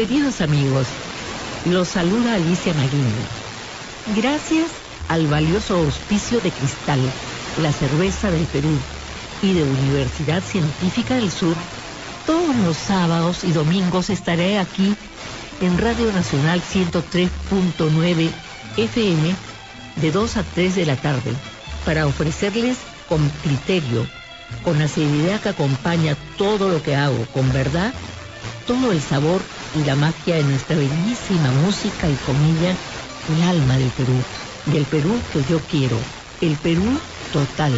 Queridos amigos, los saluda Alicia Maguino. Gracias al valioso auspicio de Cristal, la cerveza del Perú y de Universidad Científica del Sur, todos los sábados y domingos estaré aquí en Radio Nacional 103.9 FM de 2 a 3 de la tarde para ofrecerles con criterio, con la seriedad que acompaña todo lo que hago, con verdad, todo el sabor y la magia de nuestra bellísima música y comida, el alma del Perú, del Perú que yo quiero, el Perú total.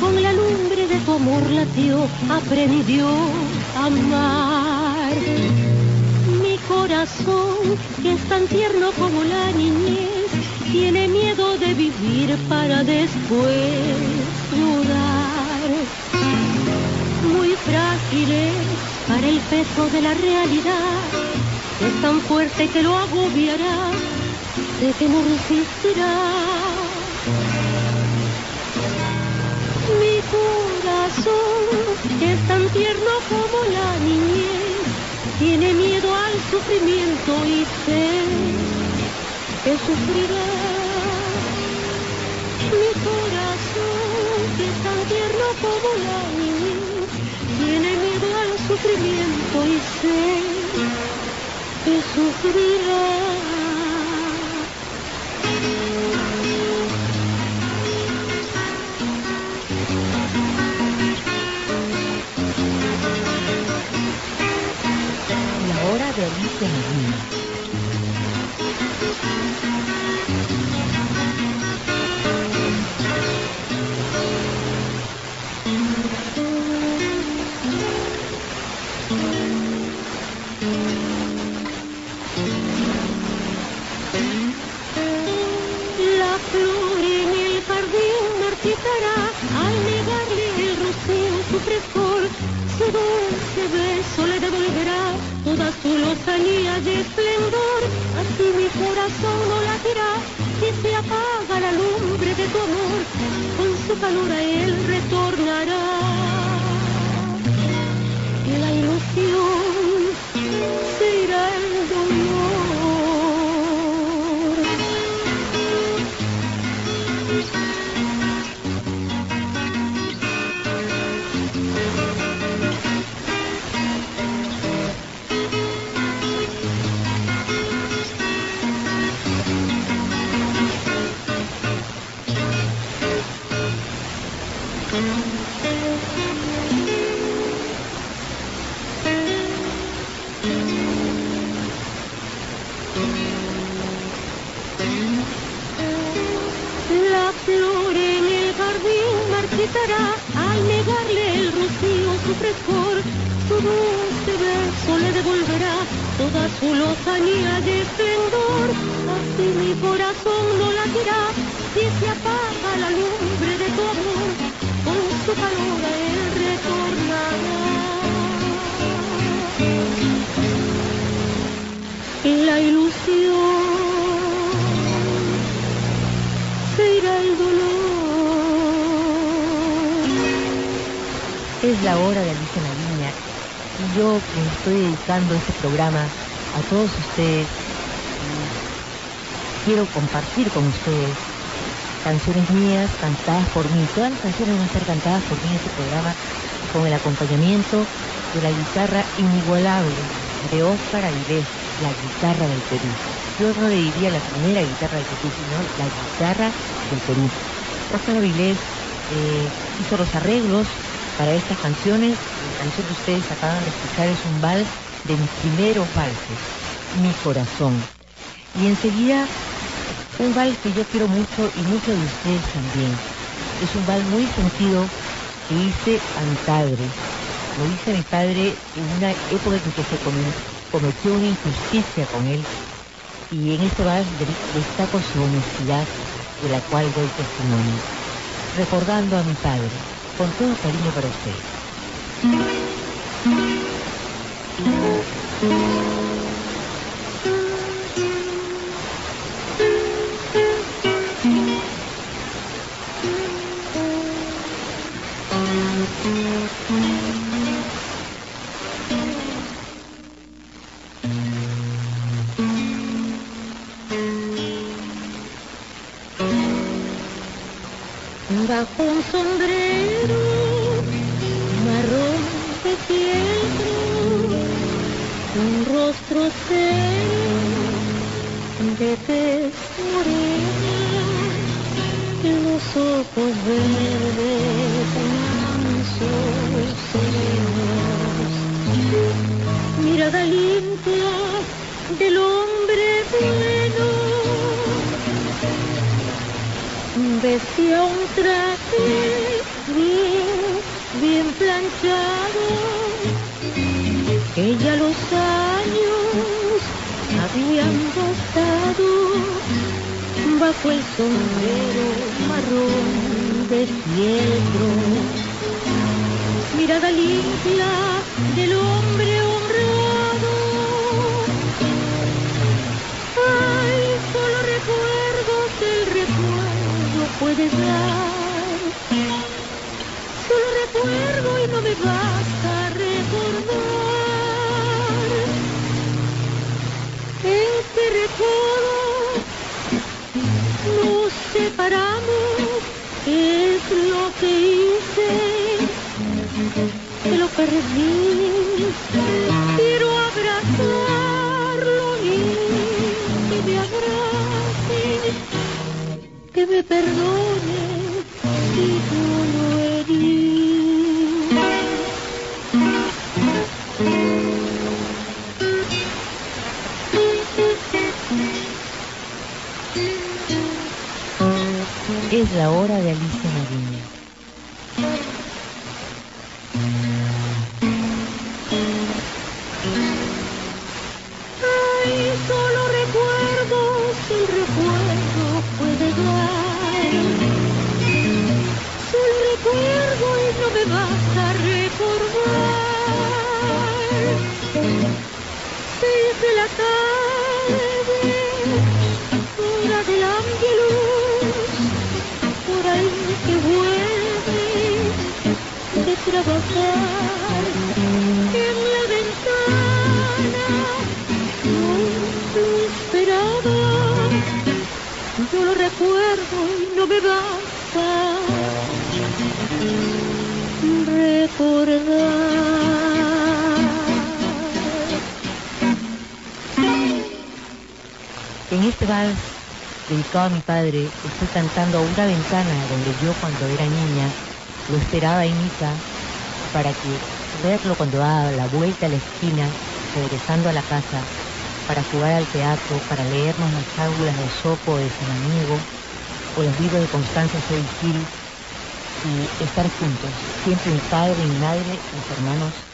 Con la lumbre de tu amor latió, aprendió a amar. Mi corazón, que es tan tierno como la niñez, tiene miedo de vivir para después llorar. Muy frágiles para el peso de la realidad, es tan fuerte que lo agobiará, sé que no resistirá tierno como la niñez, tiene miedo al sufrimiento y sé que sufrirá. Mi corazón, que es tan tierno como la niñez, tiene miedo al sufrimiento y sé que sufrirá. provincia de este programa a todos ustedes. Quiero compartir con ustedes canciones mías cantadas por mí. Todas las canciones van a ser cantadas por mí en este programa con el acompañamiento de la guitarra inigualable de Óscar Avilés, la guitarra del Perú. Yo no le diría la primera guitarra del Perú, sino la guitarra del Perú. Óscar Avilés eh, hizo los arreglos para estas canciones. La canción que ustedes acaban de escuchar es un vals de mis primeros valses, Mi Corazón. Y enseguida, un vals que yo quiero mucho y muchos de ustedes también. Es un vals muy sentido que hice a mi padre. Lo hice a mi padre en una época en que se cometió una injusticia con él y en este vals destaco su honestidad de la cual doy testimonio, recordando a mi padre, con todo cariño para usted. bajo un sombrero de tez morena, los ojos verdes mansos serenos, mirada limpia del hombre bueno. Vestía un traje bien, bien planchado, ya los años habían bajo el sombrero marrón de fieltro. Mirada limpia del hombre honrado. Ay, solo recuerdos del recuerdo puedes dar. Solo recuerdo y no me basta que estoy cantando a una ventana donde yo cuando era niña lo esperaba en Ica para que verlo cuando daba la vuelta a la esquina, regresando a la casa, para jugar al teatro, para leernos las fábulas de Sopo de Samaniego o los libros de Constanza Soy Gil y estar juntos, siempre mi padre, mi madre, mis hermanos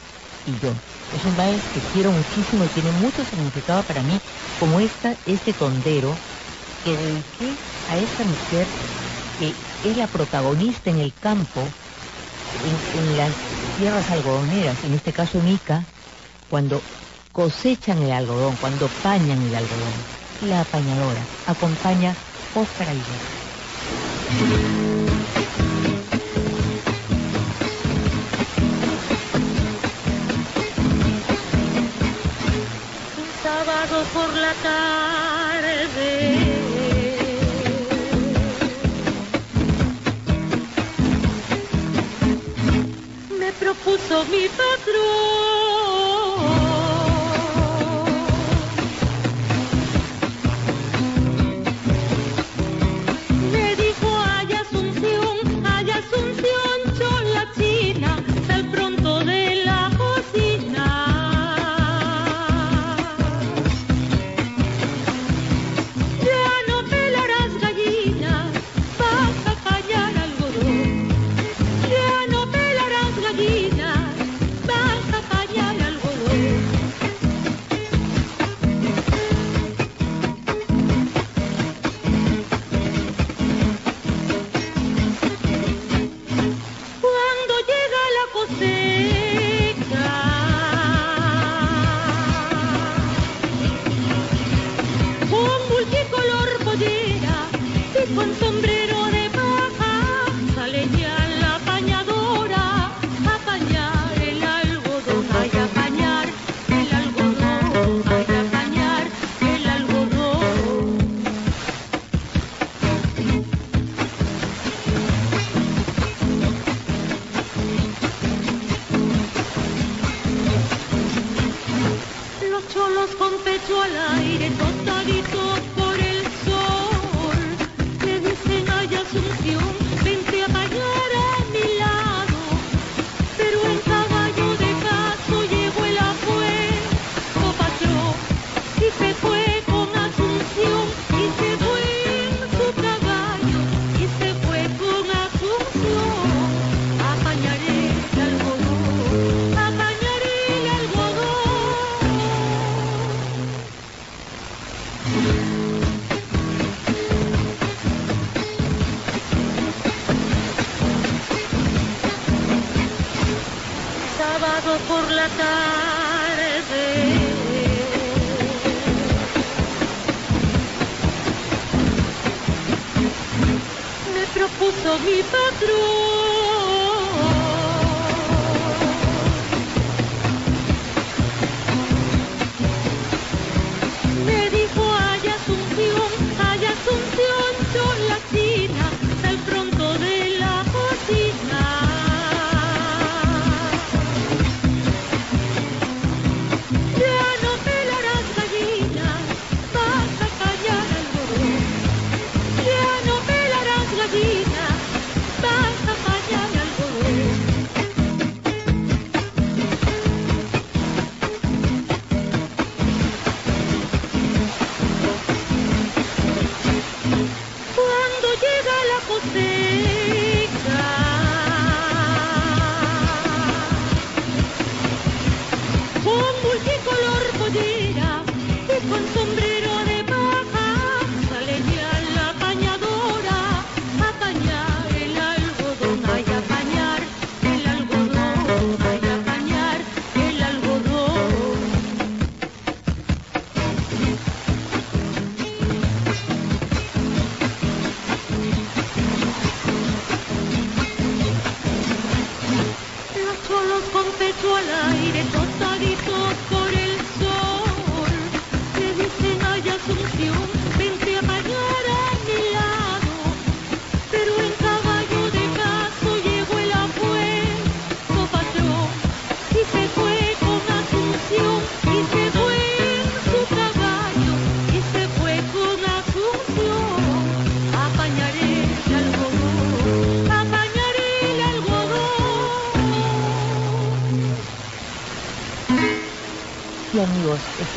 y yo. Es un vals que quiero muchísimo y tiene mucho significado para mí, como esta, este tondero que dediqué a esta mujer que es la protagonista en el campo, en, en las tierras algodoneras, en este caso Mica, cuando cosechan el algodón, cuando pañan el algodón. La apañadora acompaña. Un sábado por la tarde. Propuso mi patrón. música con multicolor pollera y con sombrero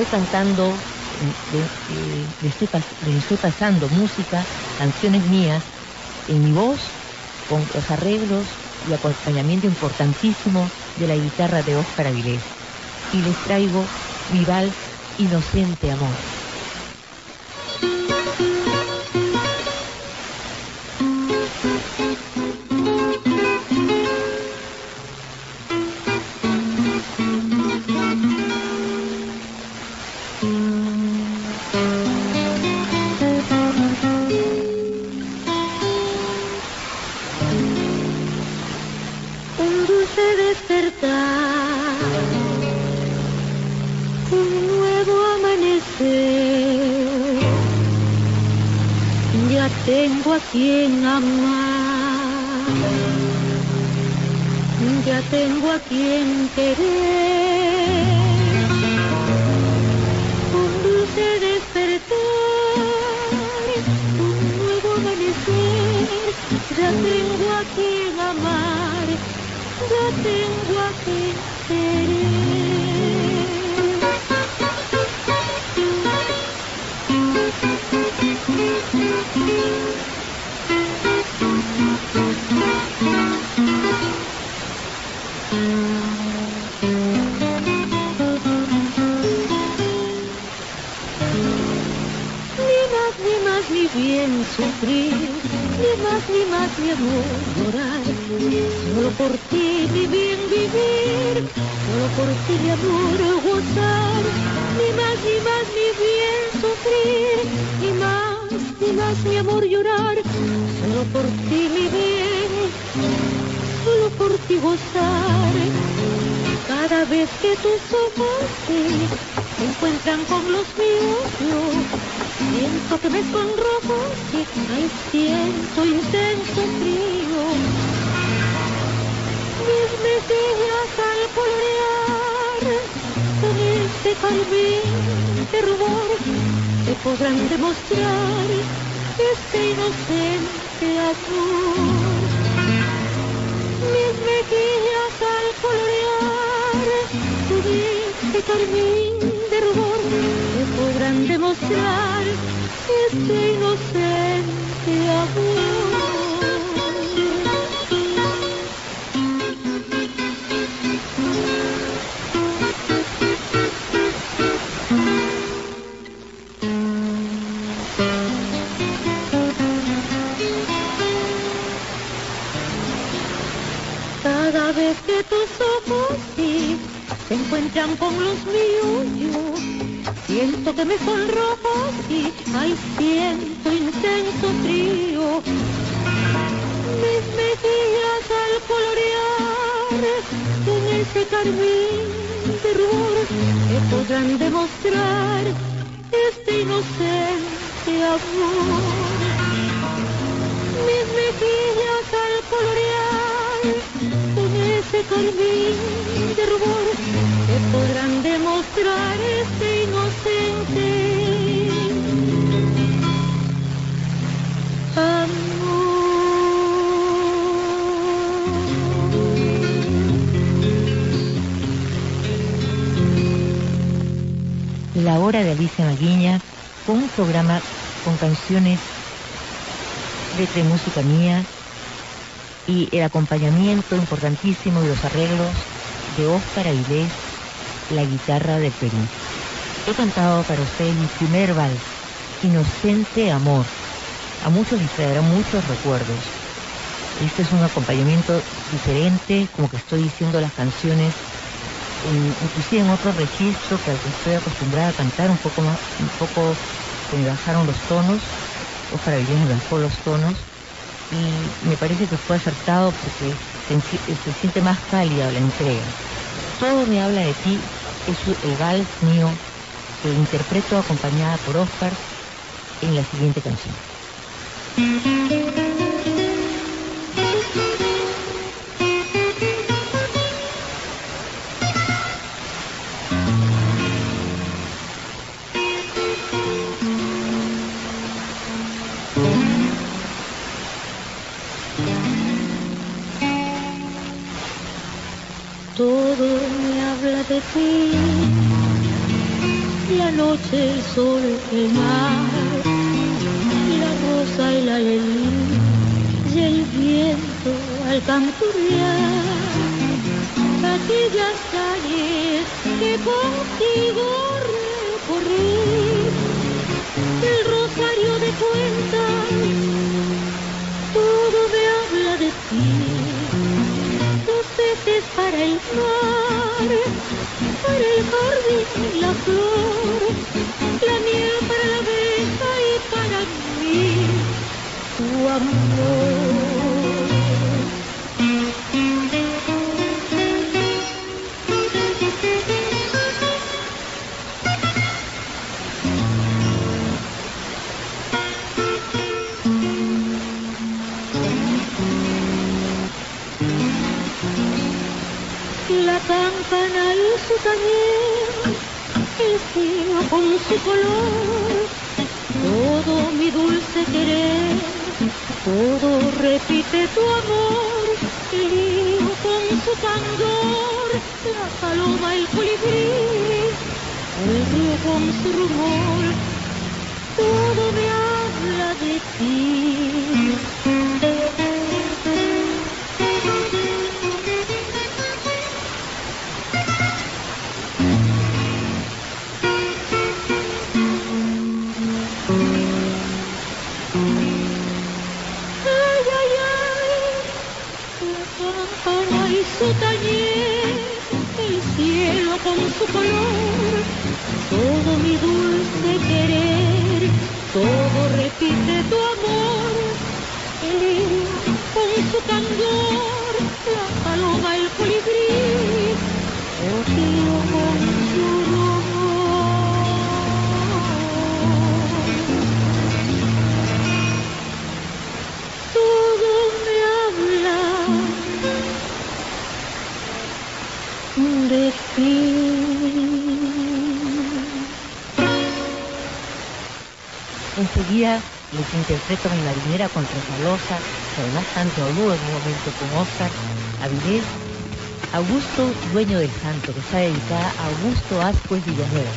estoy cantando, le, estoy, pasando música, canciones mías, en mi voz, con los arreglos y acompañamiento importantísimo de la guitarra de Óscar Avilés. Y les traigo mi Inocente Amor. Tus ojos sí se encuentran con los míos yo siento que me sonrojo y hay siento intenso frío. Mis mejillas al colorear con ese carmín de rubor que podrán demostrar este inocente amor. Mis mejillas carmín de rubor que podrán demostrar este inocente amor. La hora de Alicia Maguiña con un programa con canciones de música mía y el acompañamiento importantísimo de los arreglos de Óscar Avilés, la guitarra de Perú. He cantado para usted mi primer vals, Inocente Amor. A muchos les traerá muchos recuerdos. Este es un acompañamiento diferente, como que estoy diciendo las canciones, inclusive en otro registro que estoy acostumbrada a cantar un poco más, un poco me bajaron los tonos, Óscar Avilés me bajó los tonos, y me parece que fue acertado porque se, siente más cálida la entrega. Todo me habla de ti es el vals mío que interpreto acompañada por Oscar en la siguiente canción. Campana y su taller, el cielo con su color, todo mi dulce querer, todo repite tu amor, el hijo con su candor, la paloma, el colibrí, el río con su rumor, todo me habla de ti. Su color, todo mi dulce querer, todo repite tu amor. El con su candor, la paloma, el colibrí, el tío con Enseguida les interpreto a mi marinera con Resbalosa, además tanto habló en un momento con Oscar, Avilés, Augusto, dueño del santo, que está dedicada a Augusto Ascuez Villanueva.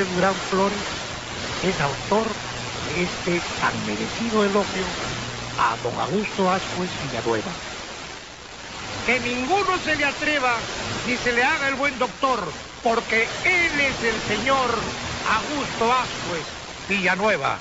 José Durán Flores es autor de este tan merecido elogio a don Augusto Ascuez Villanueva. Que ninguno se le atreva ni se le haga el buen doctor, porque él es el señor Augusto Ascuez Villanueva.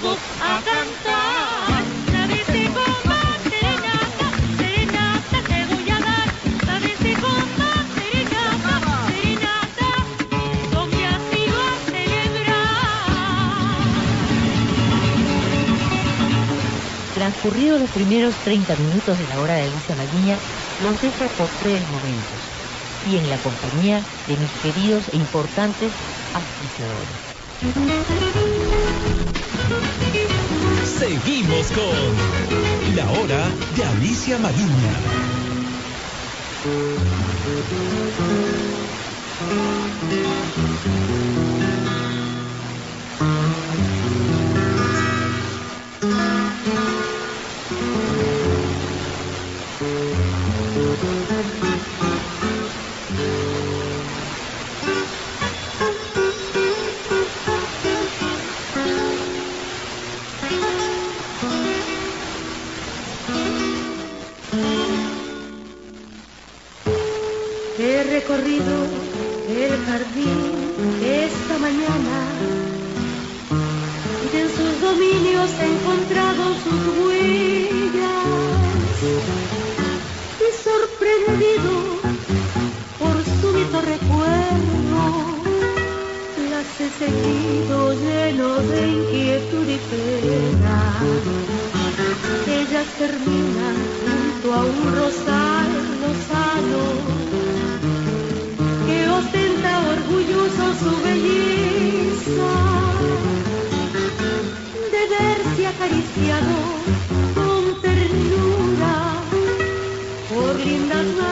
Todos a cantar. Te voy a dar. Transcurridos los primeros 30 minutos de la hora de Alicia Maguiña, los dejo por tres momentos y en la compañía de mis queridos e importantes auspiciadores. Seguimos con La Hora de Alicia Maguiña. did not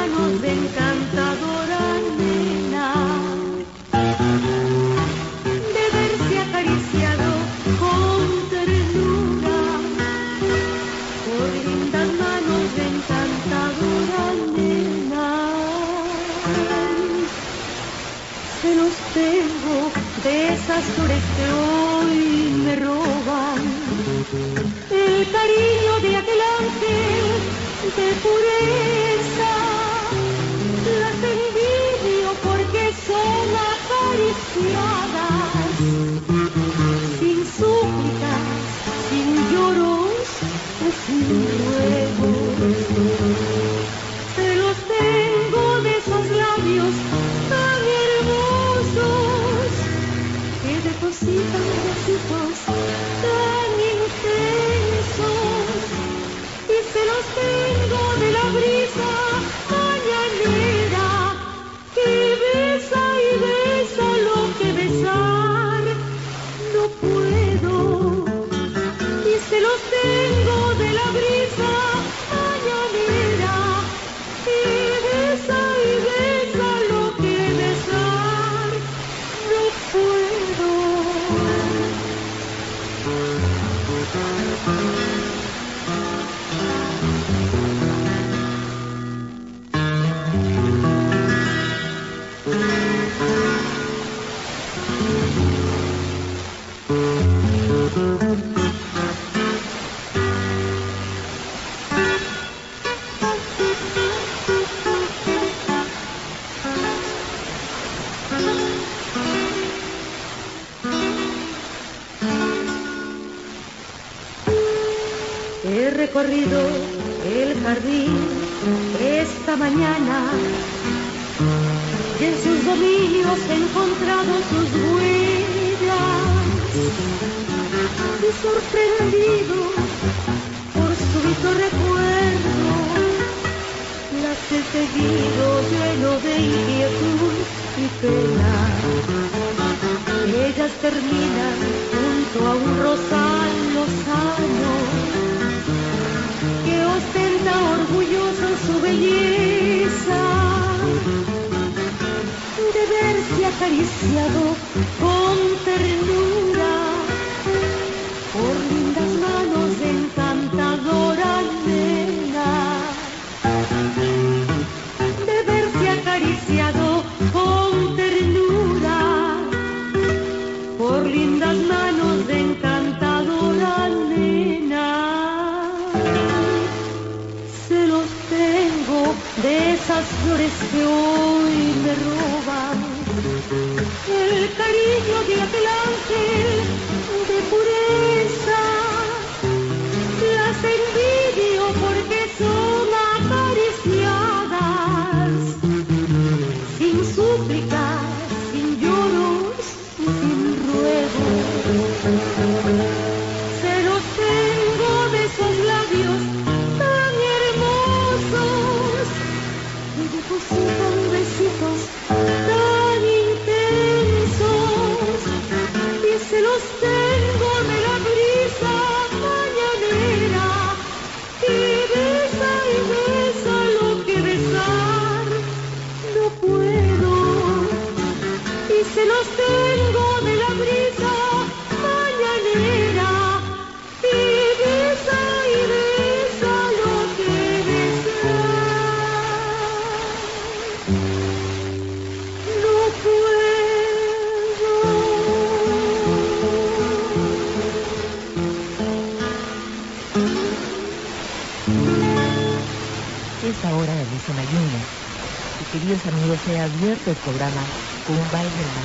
siglo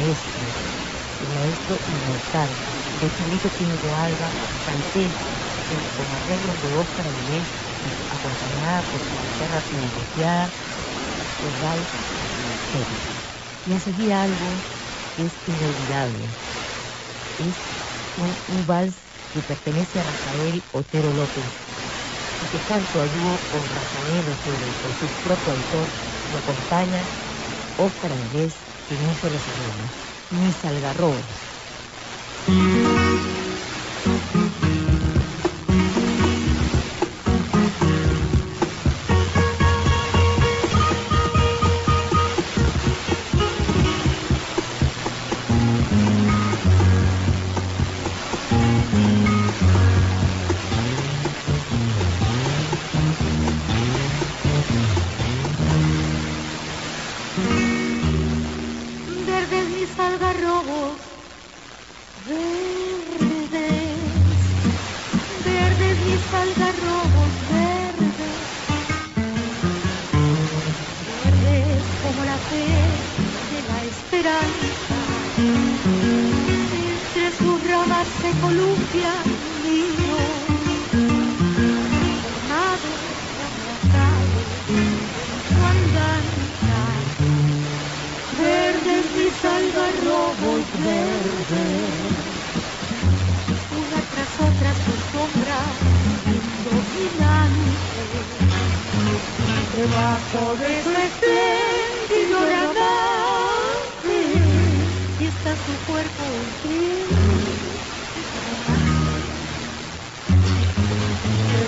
maestro, el maestro inmortal, el solito Pino de Alba, francés, con arreglos de Óscar Avilés, acompañada por su guitarra privilegiada, Osval Pérez. Y enseguida algo que es inolvidable. Es un, un vals que pertenece a Rafael Otero López y que tanto ayudó con Rafael Otero, por su propio autor, lo acompaña Óscar Avilés y hizo los arreglos, Mis algarrobos.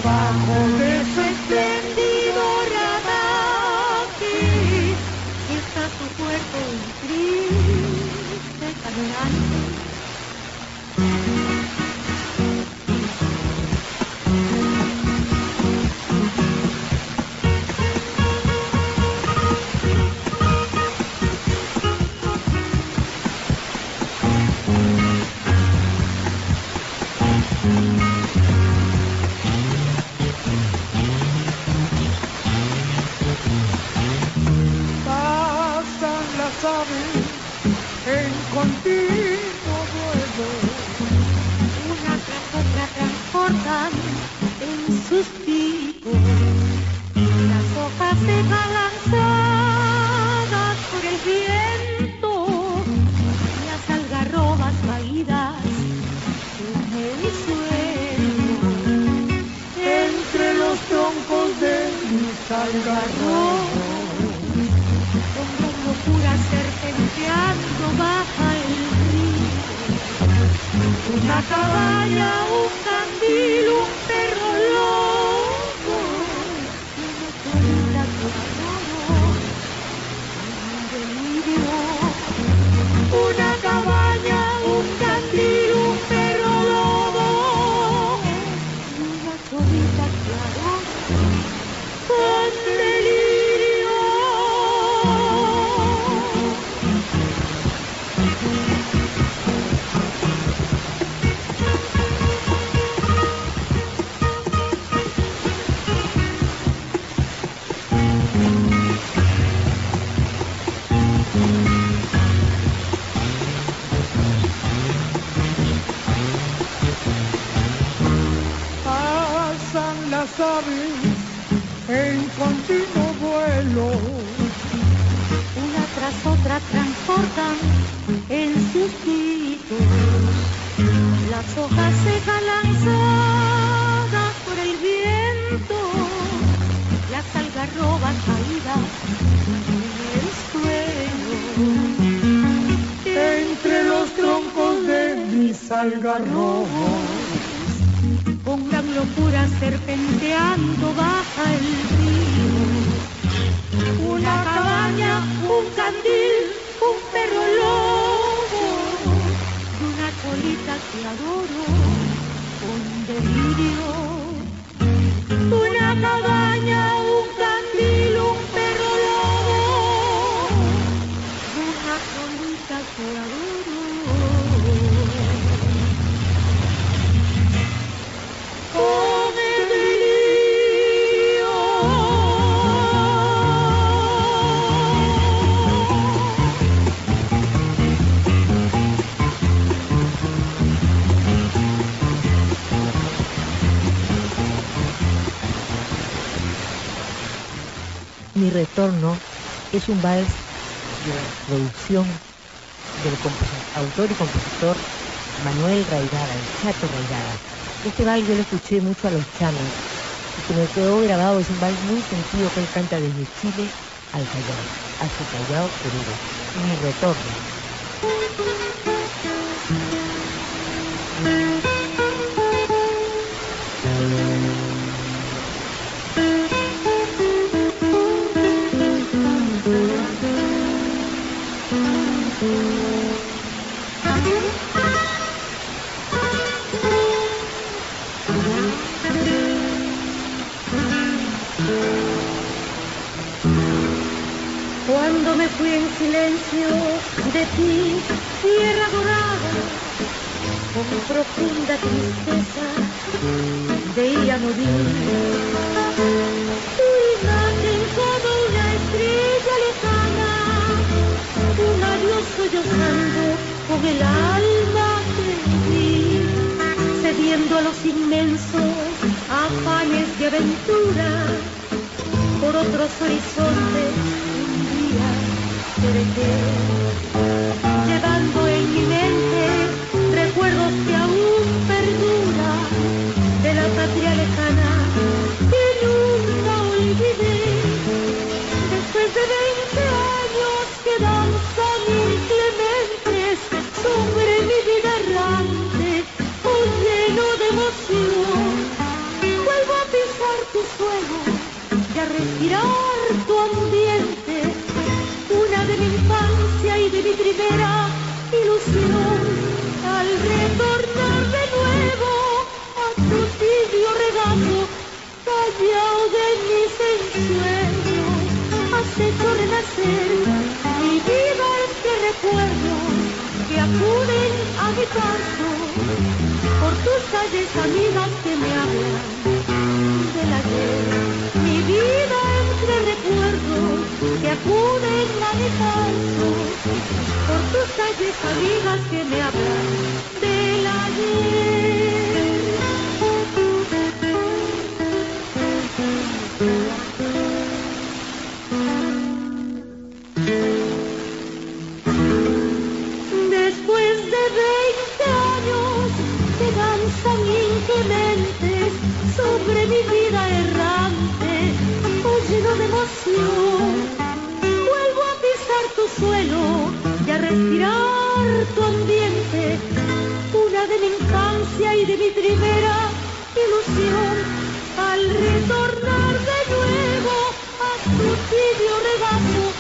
survive. Es un vals de producción del autor y compositor Manuel Raigada, el Chato Raigada. Este vals yo lo escuché mucho a los chanos y que me quedó grabado, es un vals muy sentido que él canta desde Chile al Callao, hasta Callao, Perú. Mi retorno. De mi primera ilusión, al retornar de nuevo a tu tibio regazo,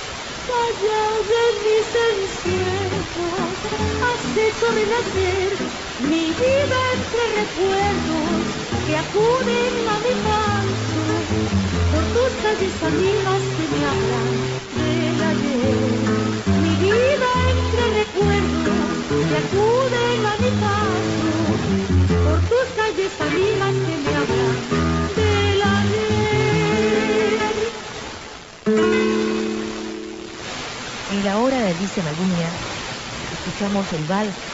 callado de mis encierros, has hecho renacer mi vida entre recuerdos que acuden a mi paso, por tus calles amigas que me hablan del ayer. Mi vida entre recuerdos que acuden a mi paso, En la hora de Alicia Maguña escuchamos el vals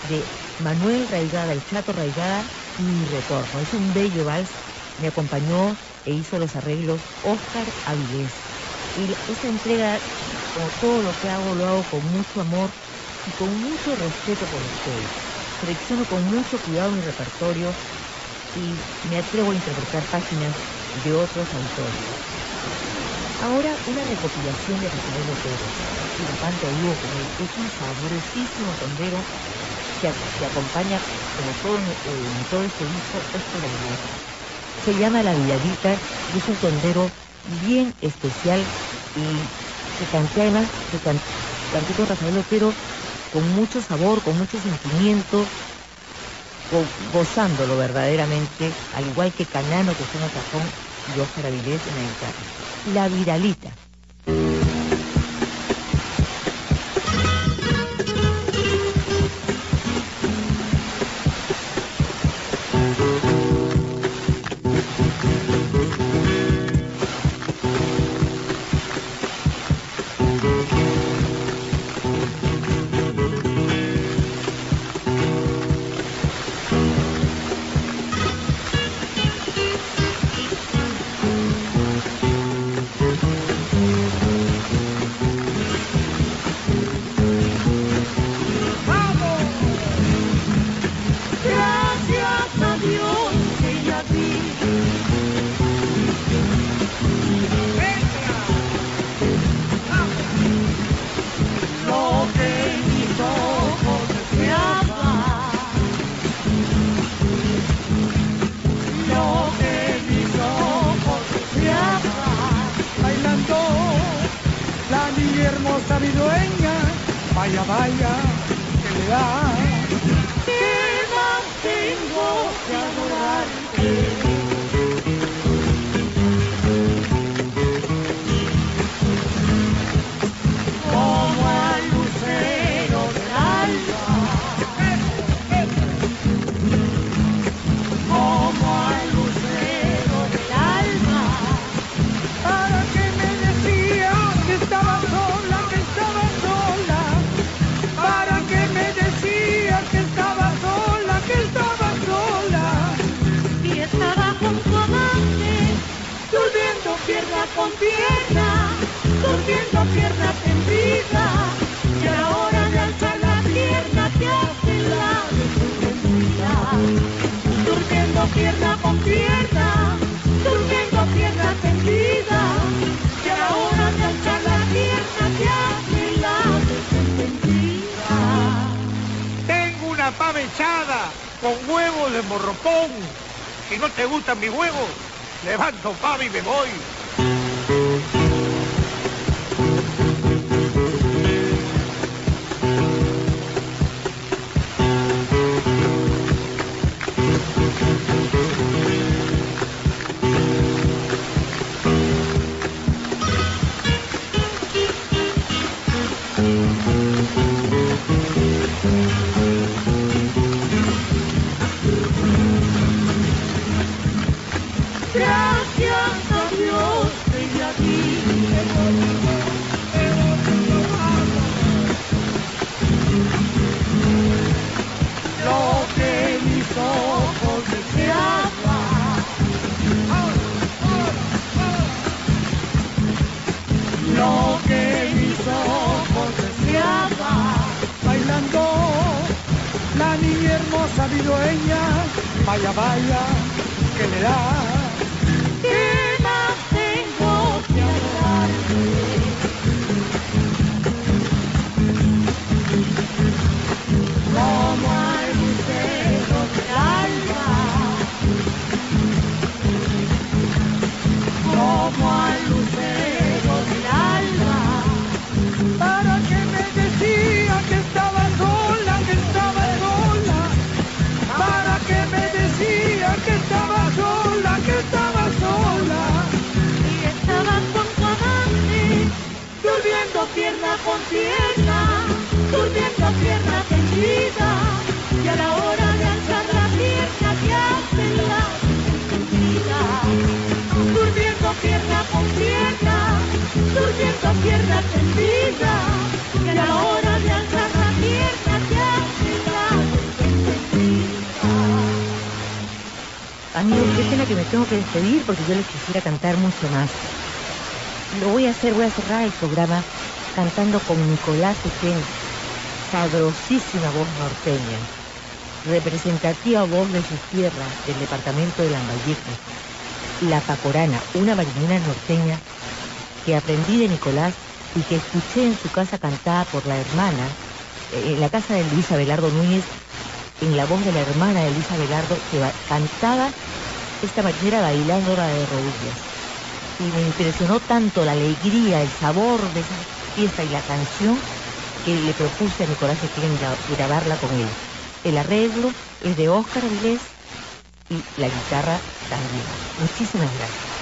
de Manuel Raigada, el Chato Raigada, Mi Retorno. Es un bello vals, me acompañó e hizo los arreglos Oscar Avilés. Y esta entrega, como todo lo que hago, lo hago con mucho amor y con mucho respeto por ustedes. Selecciono con mucho cuidado mi repertorio y me atrevo a interpretar páginas de otros autores. Ahora una recopilación de Rafael Otero y la Panta Vivo con él es un sabrosísimo tondero que, que acompaña, como todo, en- eh, todo este disco, bailón. Se llama La Villadita y es un tondero bien especial y que canté además, que can- canté con Rafael Otero con mucho sabor, con mucho sentimiento, go- gozándolo verdaderamente, al igual que Canano que el cajón y Óscar Avilés en la guitarra. La Viralita. Con pierna, durmiendo pierna tendida, y a la hora de alzar la pierna te hace la desentendida, durmiendo pierna con pierna, durmiendo pierna tendida, y a la hora de alzar la pierna te hace la desentendida. Tengo una pava echada con huevos de morropón. Si no te gustan mis huevos, levanto pava y me voy. Mi dueña, vaya, vaya, que le da. Con pierna, durmiendo pierna tendida, y a la hora de alzar la pierna te hace la desentendida, durmiendo pierna con pierna, durmiendo pierna tendida, y a la hora de alzar la pierna te hace la desentendida. Amigos, qué pena que me tengo que despedir porque yo les quisiera cantar mucho más. Lo voy a hacer, voy a cerrar el programa cantando con Nicolás Echen, sabrosísima voz norteña, representativa voz de sus tierras del departamento de Lambayeque, La Pacorana, una marinera norteña que aprendí de Nicolás y que escuché en su casa cantada por la hermana, eh, en la casa de Luisa Belardo Núñez, en la voz de la hermana de Luisa Belardo, que ba- cantaba esta marinera bailándola de rodillas. Y me impresionó tanto la alegría, el sabor de esa fiesta y la canción que le propuse a Nicolás gra- grabarla con él. El arreglo es de Óscar Vilés y la guitarra también. Muchísimas gracias.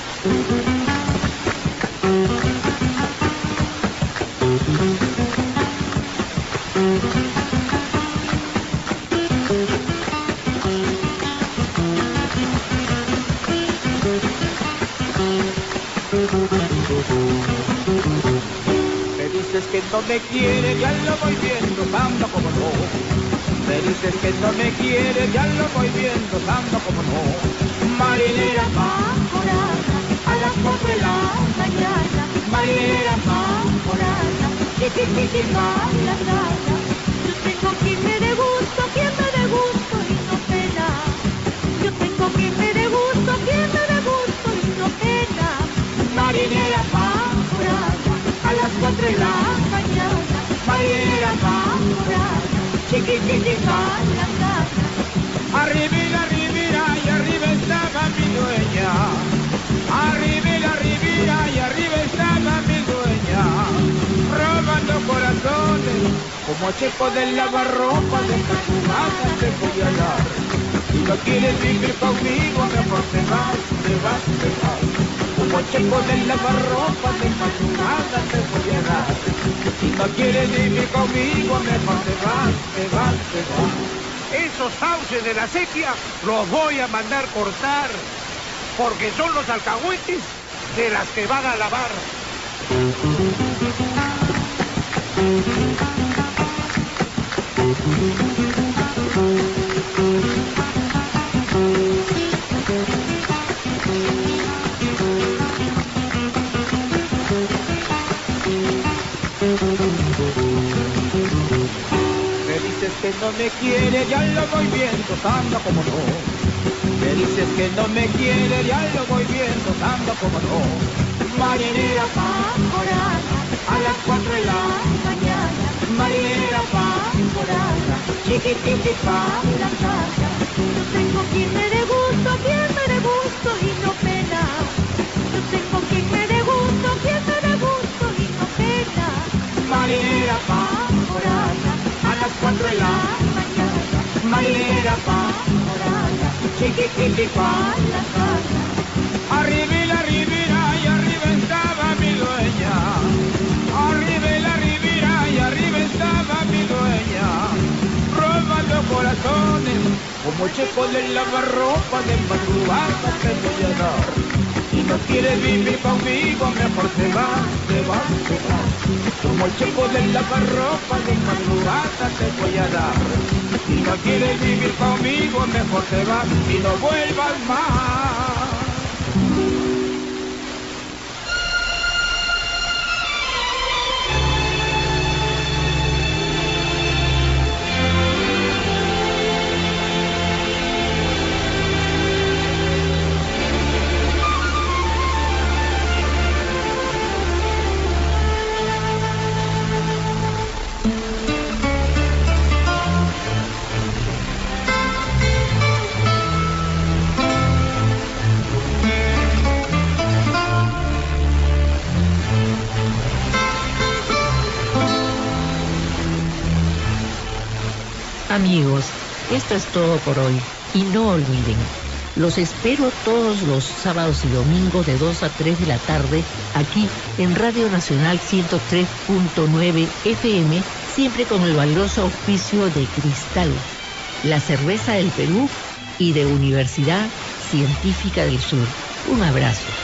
Me quiere, ya lo voy viendo, tanto como no. Me dices que no me quiere, ya lo voy viendo, tanto como no. Marinera, Bamborana, a las cuatro de la mañana, marinera bamborana, chiqui chiqui la grana. Yo tengo quien me dé gusto, quien me dé gusto y no pena. Yo tengo quien me dé gusto, quien me dé gusto y no pena. Marinera bamborana, a las cuatro de la mañana, marinera bamborana, chiqui chiqui la grana. arriba, arriba, y arriba estaba mi dueña. Arriba, arriba, y arriba estaba mi dueña. como checo de lavarropa de casa te voy a dar. Si no quieres vivir conmigo, mejor te vas, te vas, te vas. Como checo de lavarropa de casa te voy a dar. Si no quieres vivir conmigo, mejor te vas, te vas, te vas. Esos sauces de la sequía los voy a mandar cortar, porque son los alcahuetes de las que van a lavar. Que no me quiere, ya lo voy viendo, anda como no. Me dices que no me quiere, ya lo voy viendo, anda como no. Marinera Pamporana, a las cuatro de la mañana, marinera Pamporana, chiquititi pa. la casa. Yo tengo quien me dé gusto, quien me dé y no pena. Yo tengo quien me dé gusto, quien me dé y no pena. Marinera las cuatro de la mañana, marinera pa. Pamporana, chiquititi pa. Arriba la ribera y arriba estaba mi dueña. Arriba la ribera y arriba estaba mi dueña. Robando corazones como checo de lavarropa de madrugada te voy a dar. Si no quieres vivir conmigo, mejor te vas, te vas, te vas. Como checo de lavarropa de madrugada te voy a dar. Si no quieres vivir conmigo, mejor te vas y no vuelvas más. Amigos, esto es todo por hoy. Y no olviden, los espero todos los sábados y domingos de 2 a 3 de la tarde aquí en Radio Nacional 103.9 FM, siempre con el valioso auspicio de Cristal, la cerveza del Perú y de Universidad Científica del Sur. Un abrazo.